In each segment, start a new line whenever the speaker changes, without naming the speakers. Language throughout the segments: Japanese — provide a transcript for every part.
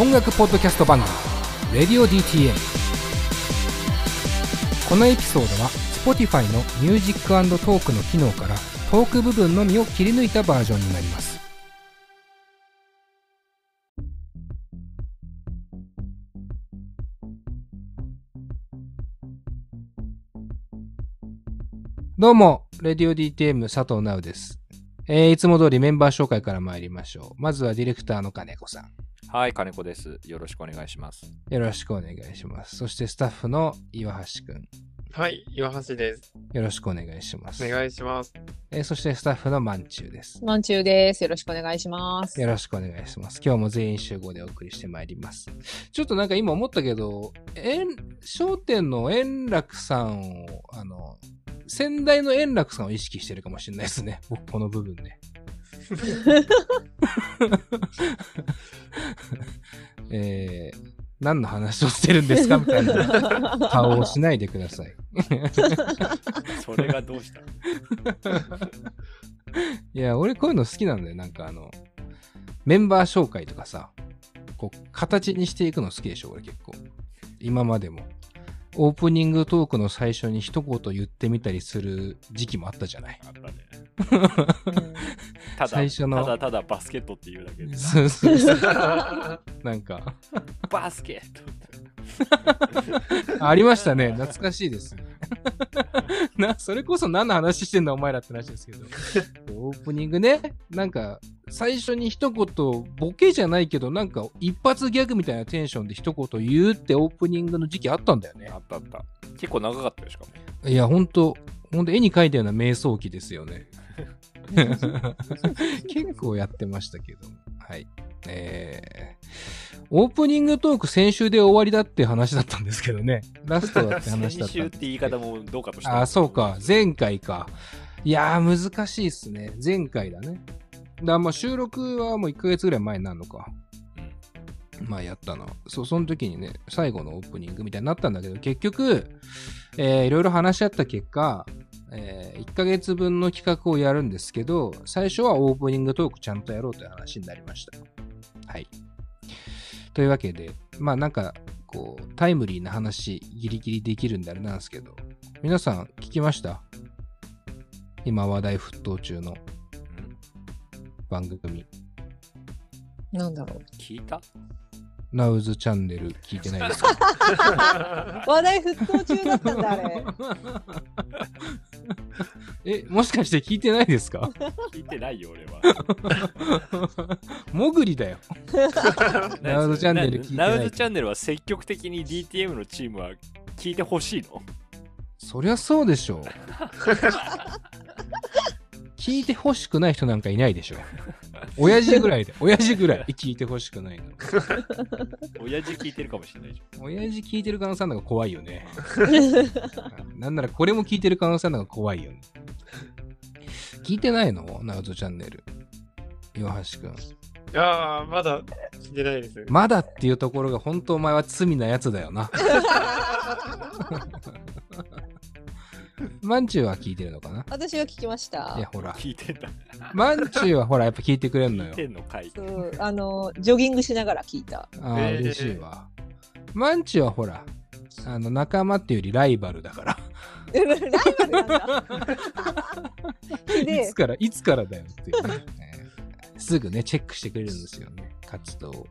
音楽ポッドキャスト番組「Radio.DTM」このエピソードは Spotify のミュージックトークの機能からトーク部分のみを切り抜いたバージョンになりますどうも、 Radio DTM 佐藤直です。えー、いつも通りメンバー紹介から参りましょう。まずはディレクターの金子さん。
はい、金子です。よろしくお願いします。
よろしくお願いします。そしてスタッフの岩橋くん。
はい、岩橋です。
よろしくお願いします。
お願いします。
えーそしてスタッフのまんちゅうです。
まんちゅうです。よろしくお願いします。
よろしくお願いします。今日も全員集合でお送りしてまいります。ちょっとなんか今思ったけど、円、商店の円楽さんを、あの、先代の円楽さんを意識してるかもしれないですね。僕、この部分ね。えー、何の話をしてるんですかみたいな 顔をしないでください。
それがどうした？
いや、俺こういうの好きなんだよ。なんかあの、メンバー紹介とかさ、こう、形にしていくの好きでしょ、俺結構。今までも。オープニングトークの最初に一言言ってみたりする時期もあったじゃない。
あったね。
うん
ただ、
最初の
ただただバスケットっていうだけで。
そうそうそう。なんか、
バスケット
ありましたね。懐かしいです。な、それこそ何の話してんだお前らって話ですけど。オープニングね、なんか、最初に一言、ボケじゃないけど、なんか一発ギャグみたいなテンションで一言言うってオープニングの時期あったんだよね
あ。ったあった。結構長かったよ、しかも。
いや、ほんと、ほんと絵に描いたような瞑想期ですよね。結構やってましたけど。はい。えー、オープニングトーク先週で終わりだって話だったんですけどね。ラストだって話だった
先週って言い方もどうかとして
あ、そうか。前回か。いやー、難しいっすね。前回だね。だまあ収録はもう1ヶ月ぐらい前になるのか。まあやったの。そう、その時にね、最後のオープニングみたいになったんだけど、結局、えーいろいろ話し合った結果、え1ヶ月分の企画をやるんですけど、最初はオープニングトークちゃんとやろうという話になりました。はい。というわけで、まあなんか、こう、タイムリーな話、ギリギリできるんであれなんですけど、皆さん聞きました？今話題沸騰中の
うん
番組。
なんだろ
聞いた？
ナウズチャンネル聞いてないですか？
う。話題沸騰中だったんだ、あれ。
え、もしかして聞いてないですか？
聞いてないよ、俺は。
もぐりだよ。ナウズチャンネル聞いてない
ナウズチャンネルは積極的に DTM のチームは聞いてほしいの？
そりゃそうでしょう。聞いてほしくない人なんかいないでしょ。親父ぐらいで、親父ぐらい聞いてほしくないの。
親父聞いてるかもしれないじ
親父聞いてる可能性あるのが怖いよね。なんならこれも聞いてる可能性のが怖いよね。聞いてないの？ナウズチャンネル。岩橋くん。
いやー、まだ聞いてないです。
まだっていうところが本当お前は罪なやつだよな。マンチューは聞いてるのかな？
私は聞きました
いや、。ほら。
聞いてんだ。
マンチューはほら、やっぱ聞いてくれんのよ
聞い。てんのかい。
そうあの、ジョギングしながら聞いた。
ああ、
えー
嬉しいわ。マンチューはほら、あの、仲間っていうよりライバルだから。
ライバルなんだ。
い
で
つ、から、いつからだよっていうね、えーすぐね、チェックしてくれるんですよね、活動を。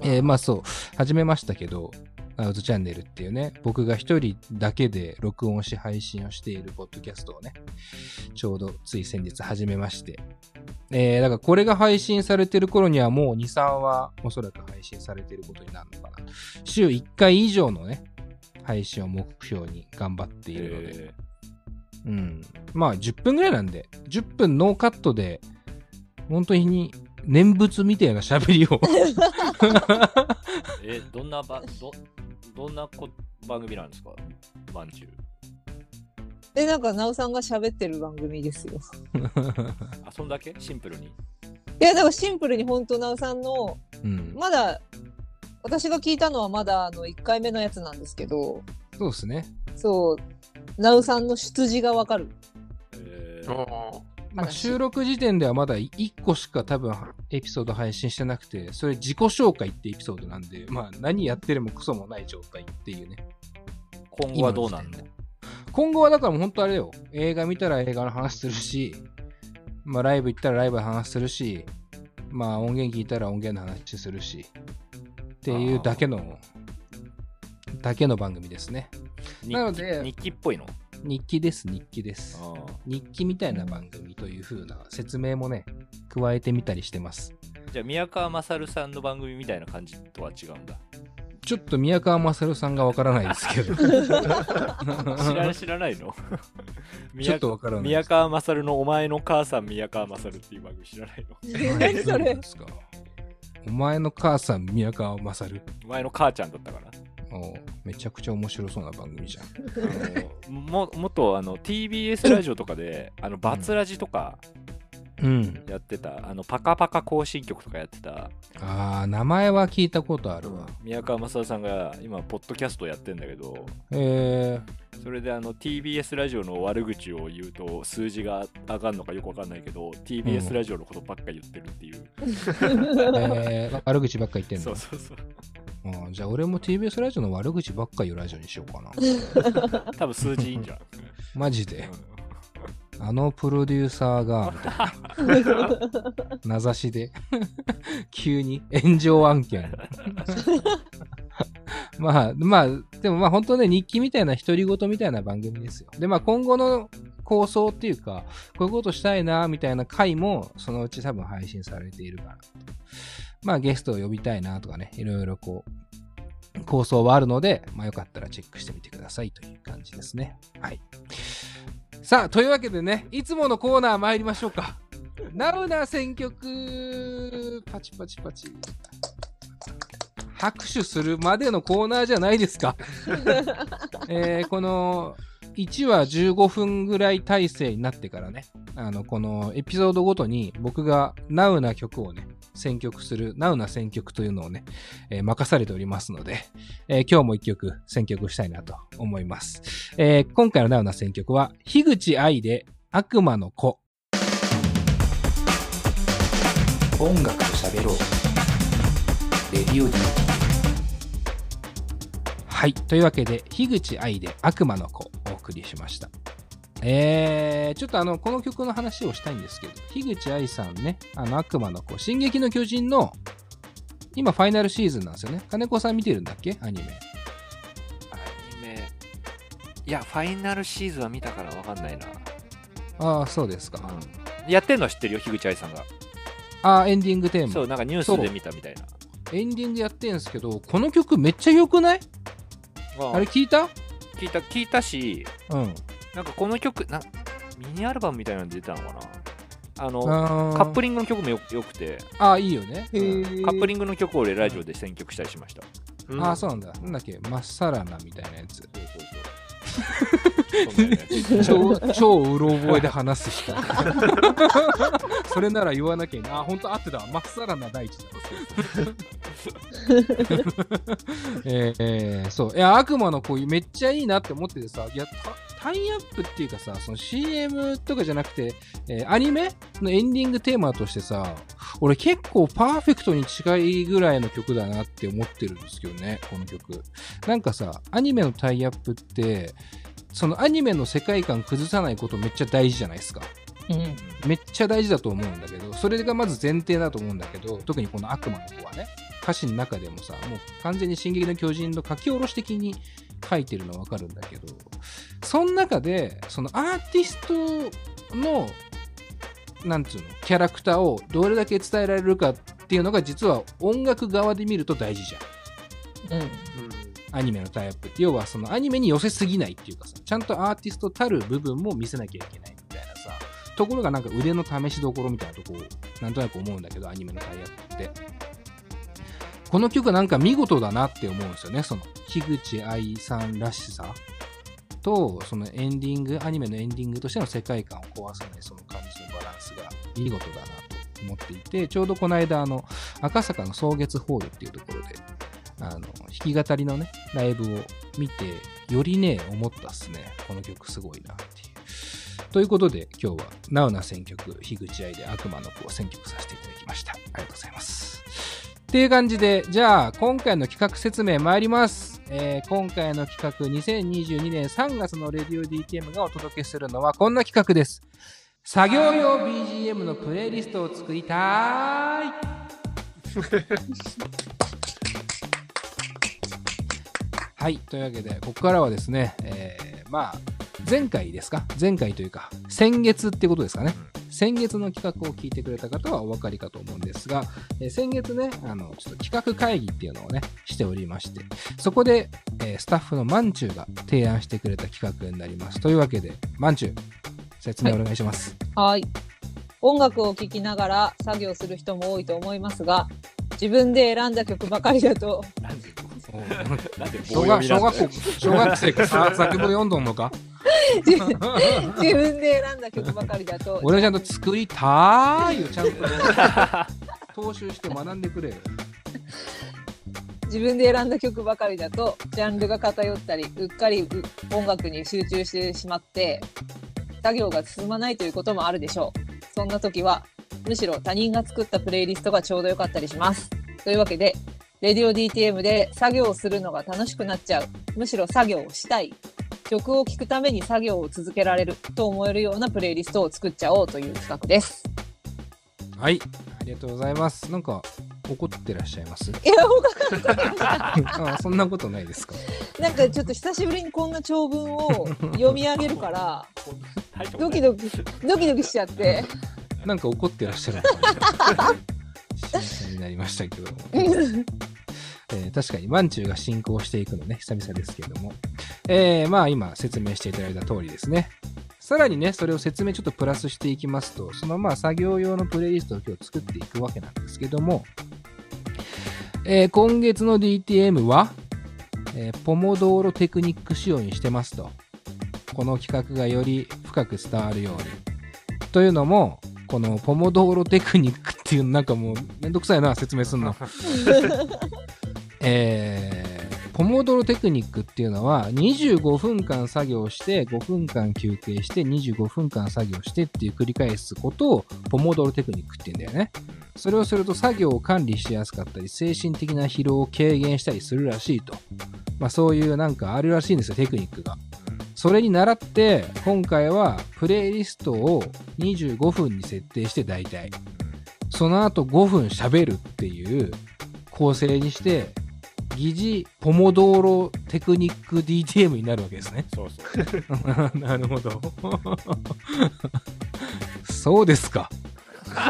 えーまあそう、始めましたけど、アウトチャンネルっていうね、僕が一人だけで録音し配信をしているポッドキャストをね、ちょうどつい先日始めまして。えー、だからこれが配信されてる頃にはもう2、3はおそらく配信されてることになるのかな。週1回以上のね、配信を目標に頑張っているので、
え
うん。まあ、10分ぐらいなんで、10分ノーカットで、本当に念仏みたいな喋りを。
ー えーどんなば、ど、どんなこ番組なんですか？まんじゅう。
で、なんか、なおさんが喋ってる番組ですよ。
あ、そんだけ？シンプルに。
いや、だからシンプルに本当なおさんの、
うん。
まだ、私が聞いたのはまだあの1回目のやつなんですけど、
そうですね。
そう、なおさんの出自がわかる。
え
まあ、
話
収録時点ではまだ1個しか多分エピソード配信してなくて、それ自己紹介ってエピソードなんで、まあ何やってるもクソもない状態っていうね。
今後はどうなんの？
今後はだからもう本当あれよ。映画見たら映画の話するし、まあライブ行ったらライブの話するし、まあ音源聞いたら音源の話するし、っていうだけの、だけの番組ですね。
日
なので
日記っぽいの？
日記です、日記です。日記みたいな番組という風な説明もね、加えてみたりしてます。
じゃあ宮川勝さんの番組みたいな感じとは違うんだ。
ちょっと宮川勝さんがわからないですけど、
知ら知らないの？
ちょっとわからない
宮川勝のお前の母さん宮川勝っていう番組知らないの？
何それ。
どうですかお前の母さん、宮川勝
お前の母ちゃんだったから
めちゃくちゃ面白そうな番組じゃん。
あのももっとあの TBS ラジオとかであのバツラジとか
うん。
やってた、あのパカパカ行進曲とかやってた。
ああ、名前は聞いたことあるわ。
宮川勝さんが今ポッドキャストやってんだけど
え
それであの TBS ラジオの悪口を言うと数字が上がるのかよくわかんないけど TBS ラジオのことばっか言ってるっていう、
ー、えー、悪口ばっか言ってんの。
そうそうそう。
あーじゃあ俺も TBS ラジオの悪口ばっか言うラジオにしようかな。
多分数字いいんじゃん、
マジで。
うん
あのプロデューサーが、みたいな。名指しで。急に炎上案件。まあ、まあ、でもまあ本当ね、日記みたいな独り言みたいな番組ですよ。で、まあ今後の構想っていうか、こういうことしたいな、みたいな回も、そのうち多分配信されているかなと。まあゲストを呼びたいなとかね、いろいろこう、構想はあるので、まあよかったらチェックしてみてくださいという感じですね。はい。さあ、というわけでね、いつものコーナー参りましょうか。ナウな選曲、パチパチパチ。拍手するまでのコーナーじゃないですか。えーこの1話15分ぐらい体制になってからね、あの、このエピソードごとに僕がナウな曲をね、選曲する、ナウな選曲というのをね、えー任されておりますので、えー今日も一曲選曲したいなと思います。えー今回のナウな選曲は、樋口愛で悪魔の子。音楽と喋ろう。レディオ D。はい。というわけで、樋口愛で悪魔の子をお送りしました。えー、ちょっとあの、この曲の話をしたいんですけど、樋口愛さんね、あの、悪魔の子、進撃の巨人の、今、ファイナルシーズンなんですよね。金子さん見てるんだっけ？アニメ。
アニメ。いやファイナルシーズンは見たからわかんないな、
ああ、そうですか。
やってんのは知ってるよ？樋口愛さんが。
ああ、エンディングテーマ。
そうなんかニュースで見たみたいな。
エンディングやってんすけど、この曲めっちゃ良くない？あれ聞いた？
聞いた聞いたし
うん。
なんかこの曲なミニアルバムみたいなの出たのかな？あの
あ
カップ
リン
グの曲もよよくて
ああ、いいよね。
へー
カップリングの曲を俺ラジオで選曲したりしました
うん
ああ、そうなんだ。なんだっけ、まっさらなみたい なやつ。超、超うろ覚えで話す人。それなら言わなきゃいいな。あ、本当合ってたわ。まっさらな大地だ。えーえーそう。いや、悪魔の子めっちゃいいなって思っててさ、いや、タタイアップっていうかさ、その CM とかじゃなくて、えーアニメのエンディングテーマとしてさ、俺結構パーフェクトに近いぐらいの曲だなって思ってるんですけどね、この曲。なんかさ、アニメのタイアップって、そのアニメの世界観崩さないことめっちゃ大事じゃないですか。
うん
めっちゃ大事だと思うんだけど、それがまず前提だと思うんだけど、特にこの悪魔の子はね、歌詞の中でもさ、もう完全に進撃の巨人の書き下ろし的に書いてるのわかるんだけど、その中で、そのアーティストの、なんつうの、キャラクターをどれだけ伝えられるかっていうのが実は音楽側で見ると大事じゃん。
うん
アニメのタイアップって、要はそのアニメに寄せすぎないっていうかさ、ちゃんとアーティストたる部分も見せなきゃいけないみたいなさ、ところがなんか腕の試しどころみたいなとこなんとなく思うんだけど、アニメのタイアップって。この曲なんか見事だなって思うんですよね、その、樋口愛さんらしさと、そのエンディング、アニメのエンディングとしての世界観を壊さないその感じのバランスが見事だなと思っていて、ちょうどこの間、あの、赤坂の草月ホールっていうところで、あの、弾き語りのね、ライブを見て、よりね、思ったっすね。この曲すごいなっていう。ということで、今日は、ナウな選曲、樋口愛で悪魔の子を選曲させていただきました。ありがとうございます。っていう感じで、じゃあ、今回の企画説明参ります。えー今回の企画、2022年3月のレディオ DTM がお届けするのはこんな企画です。作業用 BGM のプレイリストを作りたい。はい、というわけで、ここからはですね、えーまあ、前回ですか？前回というか、先月ってことですかね。先月の企画を聞いてくれた方はお分かりかと思うんですが、えー先月ね、あの、ちょっと企画会議っていうのをね、しておりまして、そこで、えースタッフのマンチューが提案してくれた企画になります。というわけで、マンチュー、説明お願いします。
はい。音楽を聴きながら作業する人も多いと思いますが、自分で選んだ曲ばかりだと、
小学
棒読みなんだよ
小学校、小学生がさ作文読んどんのか？
自分で選んだ曲ばかりだと、
俺はちゃんと作りたーいをちゃんと踏襲して学んでくれよ。
自分で選んだ曲ばかりだと、ジャンルが偏ったり、うっかりう音楽に集中してしまって、作業が進まないということもあるでしょう。そんな時は、むしろ他人が作ったプレイリストがちょうどよかったりします。というわけで、レディオ DTM で作業をするのが楽しくなっちゃう。むしろ作業をしたい。曲を聴くために作業を続けられると思えるようなプレイリストを作っちゃおうという企画です。
はい、ありがとうございます。なんか、怒ってらっしゃいます？
いや、他
あそんなことないですか？
なんかちょっと久しぶりにこんな長文を読み上げるから、ドキドキ、ドキドキしちゃって。
なんか怒ってらっしゃるのかな 幸せになりましたけども。えー確かに、マンチューが進行していくのね、久々ですけども。えーまあ今説明していただいた通りですね。さらにね、それを説明ちょっとプラスしていきますと、そのまあ作業用のプレイリストを今日作っていくわけなんですけども、えー今月の DTM は、えーポモドーロテクニック仕様にしてますと。この企画がより深く伝わるように。というのも、このポモドーロテクニックっていうなんかもうめんどくさいな、説明すんの。えーポモドロテクニックっていうのは25分間作業して5分間休憩して25分間作業してっていう繰り返すことをポモドロテクニックって言うんだよね。それをすると作業を管理しやすかったり精神的な疲労を軽減したりするらしいと。まあそういうなんかあるらしいんですよ、テクニックが。それに倣って今回はプレイリストを25分に設定して大体その後5分喋るっていう構成にして疑似ポモドーロテクニック DTM になるわけですね。
そうそう。
なるほど。そうですか。
ど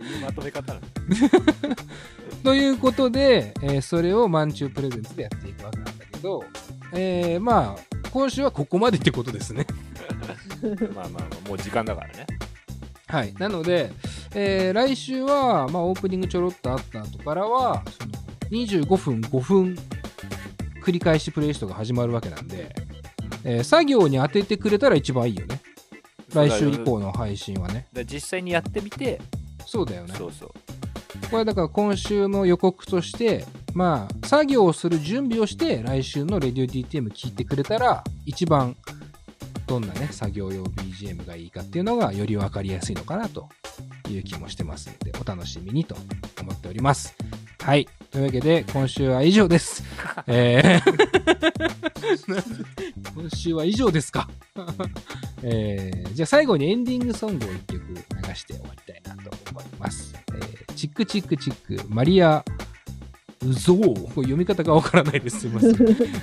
ういうまとめ方なの？
ということで、えーそれをマンチュープレゼンツでやっていくわけなんだけど、えーまあ、今週はここまでってことですね。
まあまあまあ、もう時間だからね。
はい。なので、えー来週は、まあ、オープニングちょろっとあった後からは、その25分、5分、繰り返しプレイリストが始まるわけなんで、えー作業に当ててくれたら一番いいよね。来週以降の配信はね。
で実際にやってみて、
そうだよね。
そうそう。
これだから今週の予告として、まあ、作業をする準備をして、来週のレディオ DTM 聞いてくれたら、一番、どんなね、作業用 BGM がいいかっていうのが、より分かりやすいのかなという気もしてますので、お楽しみにと思っております。はい。というわけで、今週は以上です。えー 今週は以上ですか。えーじゃあ最後にエンディングソングを一曲流して終わりたいなと思います。えーチックチックチック、マリア・ウゾー。これ読み方がわからないです。すいません。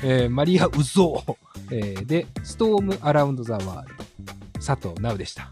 えーマリア・ウゾー。えーで、ストーム・アラウンド・ザ・ワールド。佐藤直でした。